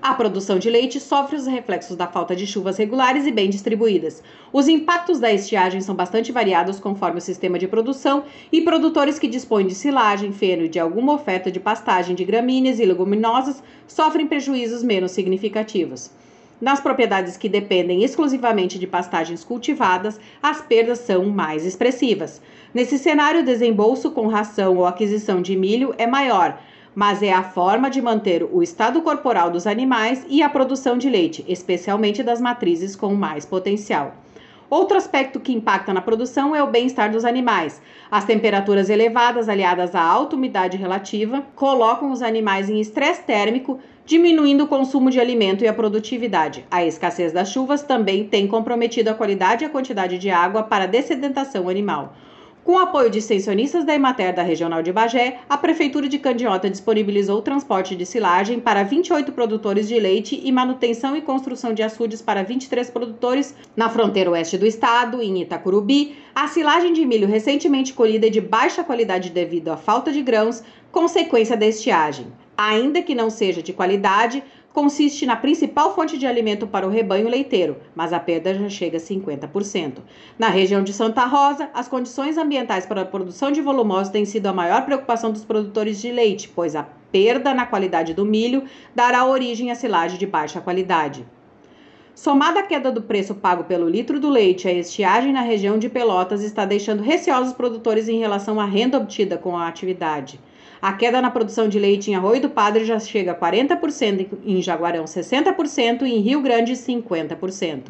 A produção de leite sofre os reflexos da falta de chuvas regulares e bem distribuídas. Os impactos da estiagem são bastante variados conforme o sistema de produção e produtores que dispõem de silagem, feno e de alguma oferta de pastagem de gramíneas e leguminosas sofrem prejuízos menos significativos. Nas propriedades que dependem exclusivamente de pastagens cultivadas, as perdas são mais expressivas. Nesse cenário, o desembolso com ração ou aquisição de milho é maior, mas é a forma de manter o estado corporal dos animais e a produção de leite, especialmente das matrizes com mais potencial. Outro aspecto que impacta na produção é o bem-estar dos animais. As temperaturas elevadas, aliadas à alta umidade relativa, colocam os animais em estresse térmico, diminuindo o consumo de alimento e a produtividade. A escassez das chuvas também tem comprometido a qualidade e a quantidade de água para a dessedentação animal. Com o apoio de extensionistas da Emater da Regional de Bagé, a Prefeitura de Candiota disponibilizou transporte de silagem para 28 produtores de leite e manutenção e construção de açudes para 23 produtores na fronteira oeste do estado, em Itacurubi. A silagem de milho recentemente colhida é de baixa qualidade devido à falta de grãos, consequência da estiagem. Ainda que não seja de qualidade, consiste na principal fonte de alimento para o rebanho leiteiro, mas a perda já chega a 50%. Na região de Santa Rosa, as condições ambientais para a produção de volumosos têm sido a maior preocupação dos produtores de leite, pois a perda na qualidade do milho dará origem à silagem de baixa qualidade. Somada à queda do preço pago pelo litro do leite, a estiagem na região de Pelotas está deixando receosos os produtores em relação à renda obtida com a atividade. A queda na produção de leite em Arroio do Padre já chega a 40%, em Jaguarão 60% e em Rio Grande 50%.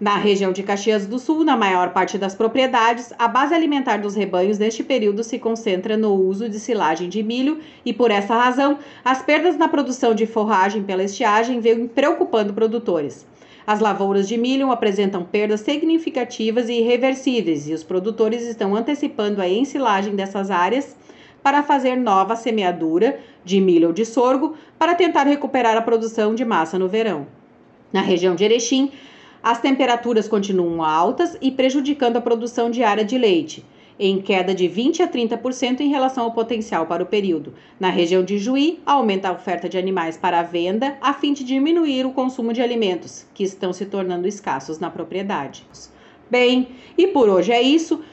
Na região de Caxias do Sul, na maior parte das propriedades, a base alimentar dos rebanhos neste período se concentra no uso de silagem de milho e, por essa razão, as perdas na produção de forragem pela estiagem vêm preocupando produtores. As lavouras de milho apresentam perdas significativas e irreversíveis e os produtores estão antecipando a ensilagem dessas áreas para fazer nova semeadura de milho ou de sorgo para tentar recuperar a produção de massa no verão. Na região de Erechim, as temperaturas continuam altas e prejudicando a produção diária de leite, em queda de 20 a 30% em relação ao potencial para o período. Na região de Juí, aumenta a oferta de animais para a venda a fim de diminuir o consumo de alimentos, que estão se tornando escassos na propriedade. Bem, e por hoje é isso.